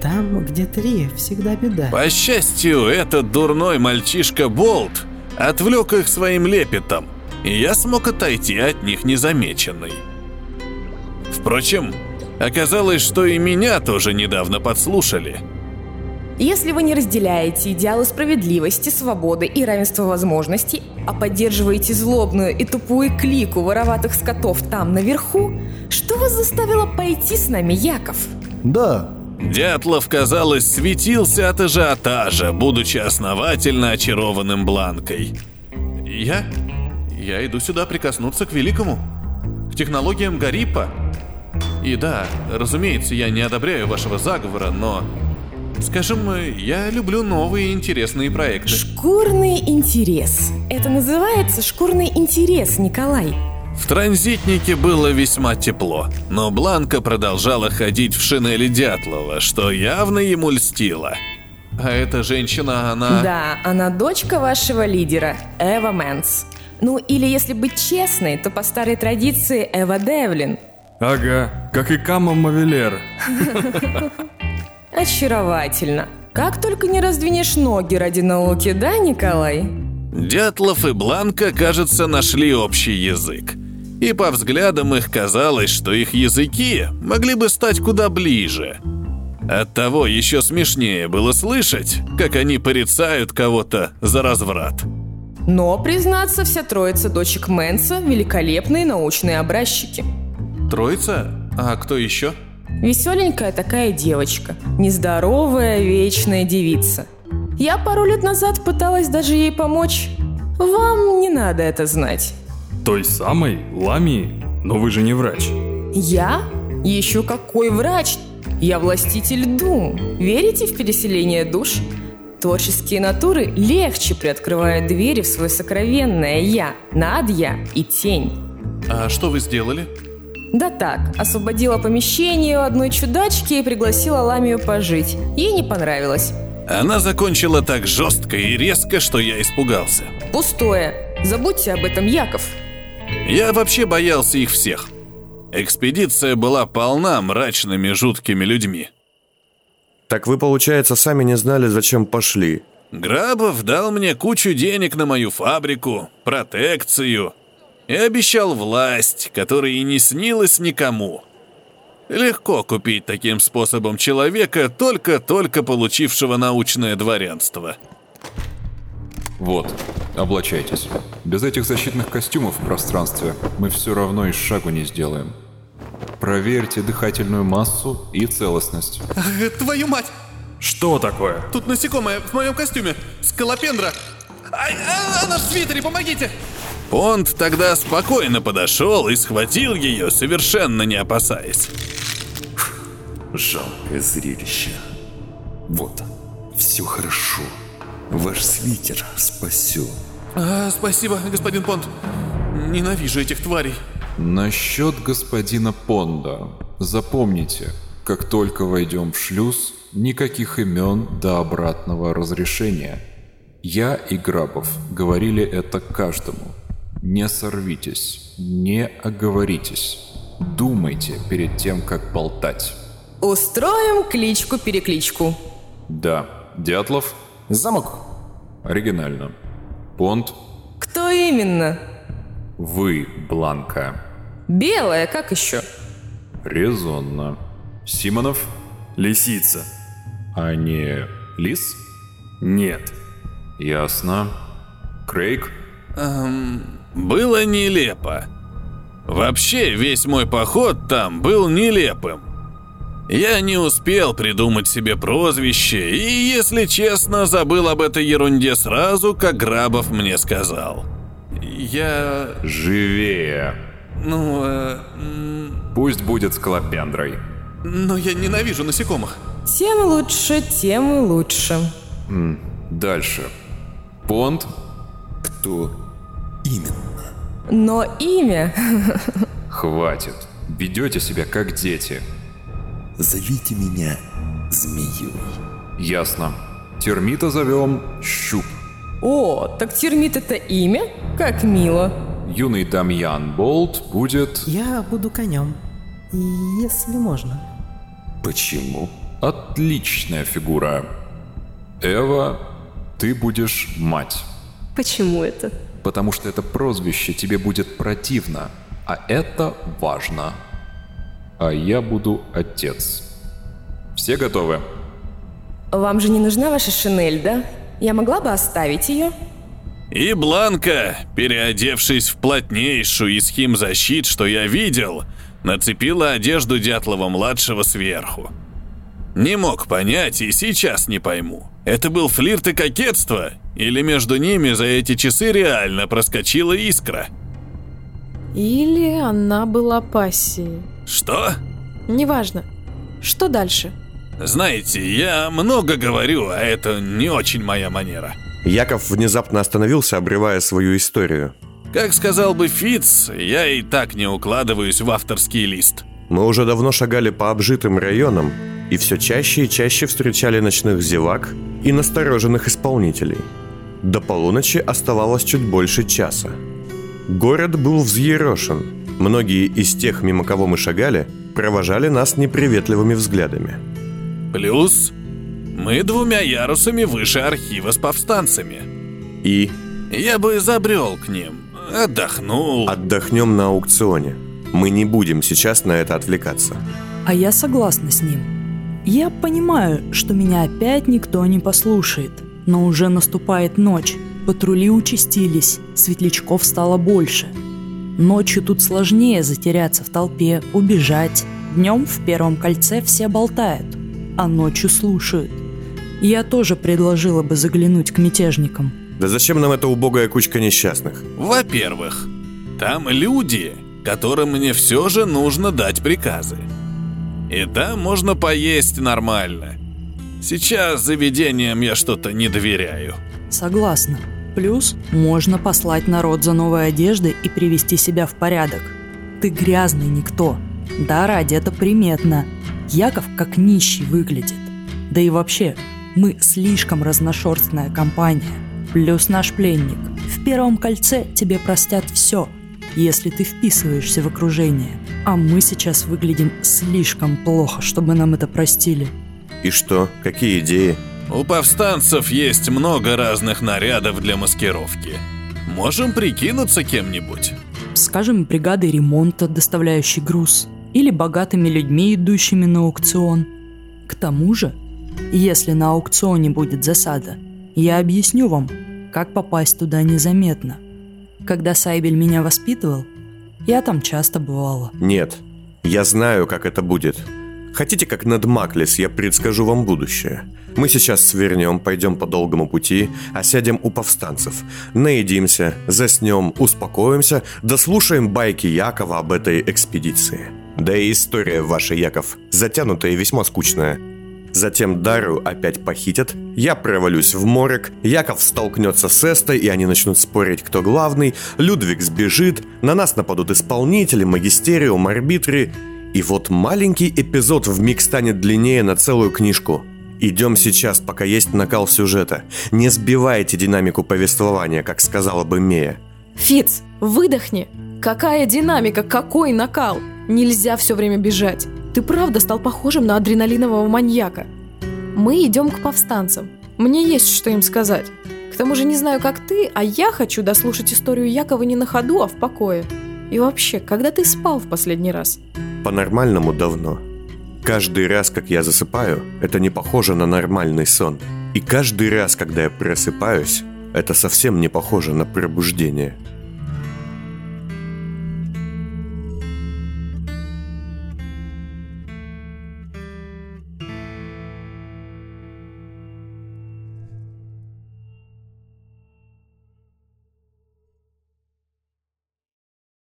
S11: Там, где три, всегда беда.
S5: По счастью, этот дурной мальчишка Болт отвлек их своим лепетом, и я смог отойти от них незамеченный. Впрочем, оказалось, что и меня тоже недавно подслушали.
S10: Если вы не разделяете идеалы справедливости, свободы и равенства возможностей, а поддерживаете злобную и тупую клику вороватых скотов там наверху, что вас заставило пойти с нами, Яков?
S8: Да,
S5: Дятлов, казалось, светился от ажиотажа, будучи основательно очарованным Бланкой. Я? Я иду сюда прикоснуться к великому. К технологиям Гарипа. И да, разумеется, я не одобряю вашего заговора, но... Скажем, я люблю новые интересные проекты.
S10: Шкурный интерес. Это называется шкурный интерес, Николай.
S5: В транзитнике было весьма тепло, но Бланка продолжала ходить в шинели Дятлова, что явно ему льстило. А эта женщина, она...
S10: Да, она дочка вашего лидера, Эва Мэнс. Ну, или если быть честной, то по старой традиции Эва Девлин.
S7: Ага, как и Кама Мавелер.
S10: Очаровательно. Как только не раздвинешь ноги ради науки, да, Николай?
S5: Дятлов и Бланка, кажется, нашли общий язык. И по взглядам их казалось, что их языки могли бы стать куда ближе. Оттого еще смешнее было слышать, как они порицают кого-то за разврат.
S10: Но, признаться, вся троица дочек Мэнса – великолепные научные образчики.
S5: Троица? А кто еще?
S10: Веселенькая такая девочка, нездоровая, вечная девица. Я пару лет назад пыталась даже ей помочь. Вам не надо это знать.
S7: Той самой Ламии? Но вы же не врач.
S10: Я? Еще какой врач? Я властитель дум. Верите в переселение душ? Творческие натуры легче приоткрывают двери в свое сокровенное «я», «над-я» и «тень».
S5: А что вы сделали?
S10: Да так, освободила помещение у одной чудачки и пригласила Ламию пожить. Ей не понравилось.
S5: Она закончила так жестко и резко, что я испугался.
S10: Пустое. Забудьте об этом, Яков.
S5: Я вообще боялся их всех. Экспедиция была полна мрачными жуткими людьми.
S1: Так вы, получается, сами не знали, зачем пошли.
S5: Грабов дал мне кучу денег на мою фабрику, протекцию и обещал власть, которая и не снилась никому. Легко купить таким способом человека, только-только получившего научное дворянство.
S9: Вот, облачайтесь. Без этих защитных костюмов в пространстве мы все равно и шагу не сделаем. Проверьте дыхательную массу и целостность.
S5: Твою мать!
S7: Что такое?
S5: Тут насекомое в моем костюме. Скалопендра. Ай, а, она в свитере, помогите! Понт тогда спокойно подошел и схватил ее, совершенно не опасаясь.
S13: Жалкое зрелище. Вот, все хорошо. Ваш свитер спасет.
S5: А, спасибо, господин Понт. Ненавижу этих тварей.
S9: Насчет господина Понда. Запомните, как только войдем в шлюз, никаких имен до обратного разрешения. Я и Грабов говорили это каждому. Не сорвитесь, не оговоритесь. Думайте перед тем, как болтать.
S10: Устроим кличку-перекличку.
S9: Да, Дятлов?
S8: Замок.
S9: Оригинально. Понт?
S10: Кто именно?
S9: Вы, Бланка.
S10: Белая, как еще?
S9: Резонно. Симонов?
S7: Лисица.
S9: А не лис?
S7: Нет.
S9: Ясно. Крейг?
S5: Эм, было нелепо. Вообще, весь мой поход там был нелепым. Я не успел придумать себе прозвище и, если честно, забыл об этой ерунде сразу, как Грабов мне сказал. Я...
S9: Живее.
S5: Ну, э,
S9: Пусть будет скалопендрой.
S5: но я ненавижу насекомых.
S10: Тем лучше, тем лучше.
S9: Дальше. Понт?
S13: Кто именно?
S10: Но имя...
S9: Хватит. Ведете себя как дети.
S13: Зовите меня Змеей.
S9: Ясно. Термита зовем Щуп.
S10: О, так термит это имя? Как мило.
S9: Юный Дамьян Болт будет...
S11: Я буду конем. Если можно.
S13: Почему?
S9: Отличная фигура. Эва, ты будешь мать.
S12: Почему это?
S9: Потому что это прозвище тебе будет противно, а это важно. А я буду отец. Все готовы?
S10: Вам же не нужна ваша шинель, да? Я могла бы оставить ее?
S5: И Бланка, переодевшись в плотнейшую из химзащит, что я видел, нацепила одежду Дятлова-младшего сверху. Не мог понять и сейчас не пойму. Это был флирт и кокетство? Или между ними за эти часы реально проскочила искра?
S2: Или она была пассией.
S5: Что?
S2: Неважно. Что дальше?
S5: Знаете, я много говорю, а это не очень моя манера.
S1: Яков внезапно остановился, обрывая свою историю.
S5: Как сказал бы Фиц, я и так не укладываюсь в авторский лист.
S1: Мы уже давно шагали по обжитым районам и все чаще и чаще встречали ночных зевак и настороженных исполнителей. До полуночи оставалось чуть больше часа. Город был взъерошен. Многие из тех, мимо кого мы шагали, провожали нас неприветливыми взглядами.
S5: Плюс мы двумя ярусами выше архива с повстанцами.
S1: И
S5: Я бы забрел к ним, отдохнул.
S1: отдохнем на аукционе. Мы не будем сейчас на это отвлекаться.
S4: А я согласна с ним. Я понимаю, что меня опять никто не послушает, но уже наступает ночь. Патрули участились, светлячков стало больше. Ночью тут сложнее затеряться в толпе, убежать. Днем в первом кольце все болтают, а ночью слушают. Я тоже предложила бы заглянуть к мятежникам.
S1: Да зачем нам эта убогая кучка несчастных?
S5: Во-первых, там люди, которым мне все же нужно дать приказы. И там можно поесть нормально. Сейчас заведениям я что-то не доверяю.
S4: Согласна. Плюс можно послать народ за новой одеждой и привести себя в порядок. Ты грязный никто. Да, ради это приметно. Яков как нищий выглядит. Да и вообще, мы слишком разношерстная компания. Плюс наш пленник. В первом кольце тебе простят все, если ты вписываешься в окружение. А мы сейчас выглядим слишком плохо, чтобы нам это простили.
S1: И что? Какие идеи?
S5: У повстанцев есть много разных нарядов для маскировки. Можем прикинуться кем-нибудь.
S4: Скажем, бригадой ремонта, доставляющей груз, или богатыми людьми, идущими на аукцион. К тому же, если на аукционе будет засада, я объясню вам, как попасть туда незаметно. Когда Сайбель меня воспитывал, я там часто бывала.
S1: Нет, я знаю, как это будет. Хотите, как над Маклис, я предскажу вам будущее. Мы сейчас свернем, пойдем по долгому пути, а сядем у повстанцев. Наедимся, заснем, успокоимся, дослушаем байки Якова об этой экспедиции. Да и история ваша, Яков, затянутая и весьма скучная. Затем Дару опять похитят, я провалюсь в морек, Яков столкнется с Эстой, и они начнут спорить, кто главный, Людвиг сбежит, на нас нападут исполнители, магистериум, арбитры, и вот маленький эпизод в миг станет длиннее на целую книжку. Идем сейчас, пока есть накал сюжета. Не сбивайте динамику повествования, как сказала бы Мея.
S2: Фиц, выдохни! Какая динамика, какой накал! Нельзя все время бежать. Ты правда стал похожим на адреналинового маньяка. Мы идем к повстанцам. Мне есть что им сказать. К тому же не знаю, как ты, а я хочу дослушать историю Якова не на ходу, а в покое. И вообще, когда ты спал в последний раз?
S1: По-нормальному давно. Каждый раз, как я засыпаю, это не похоже на нормальный сон. И каждый раз, когда я просыпаюсь, это совсем не похоже на пробуждение.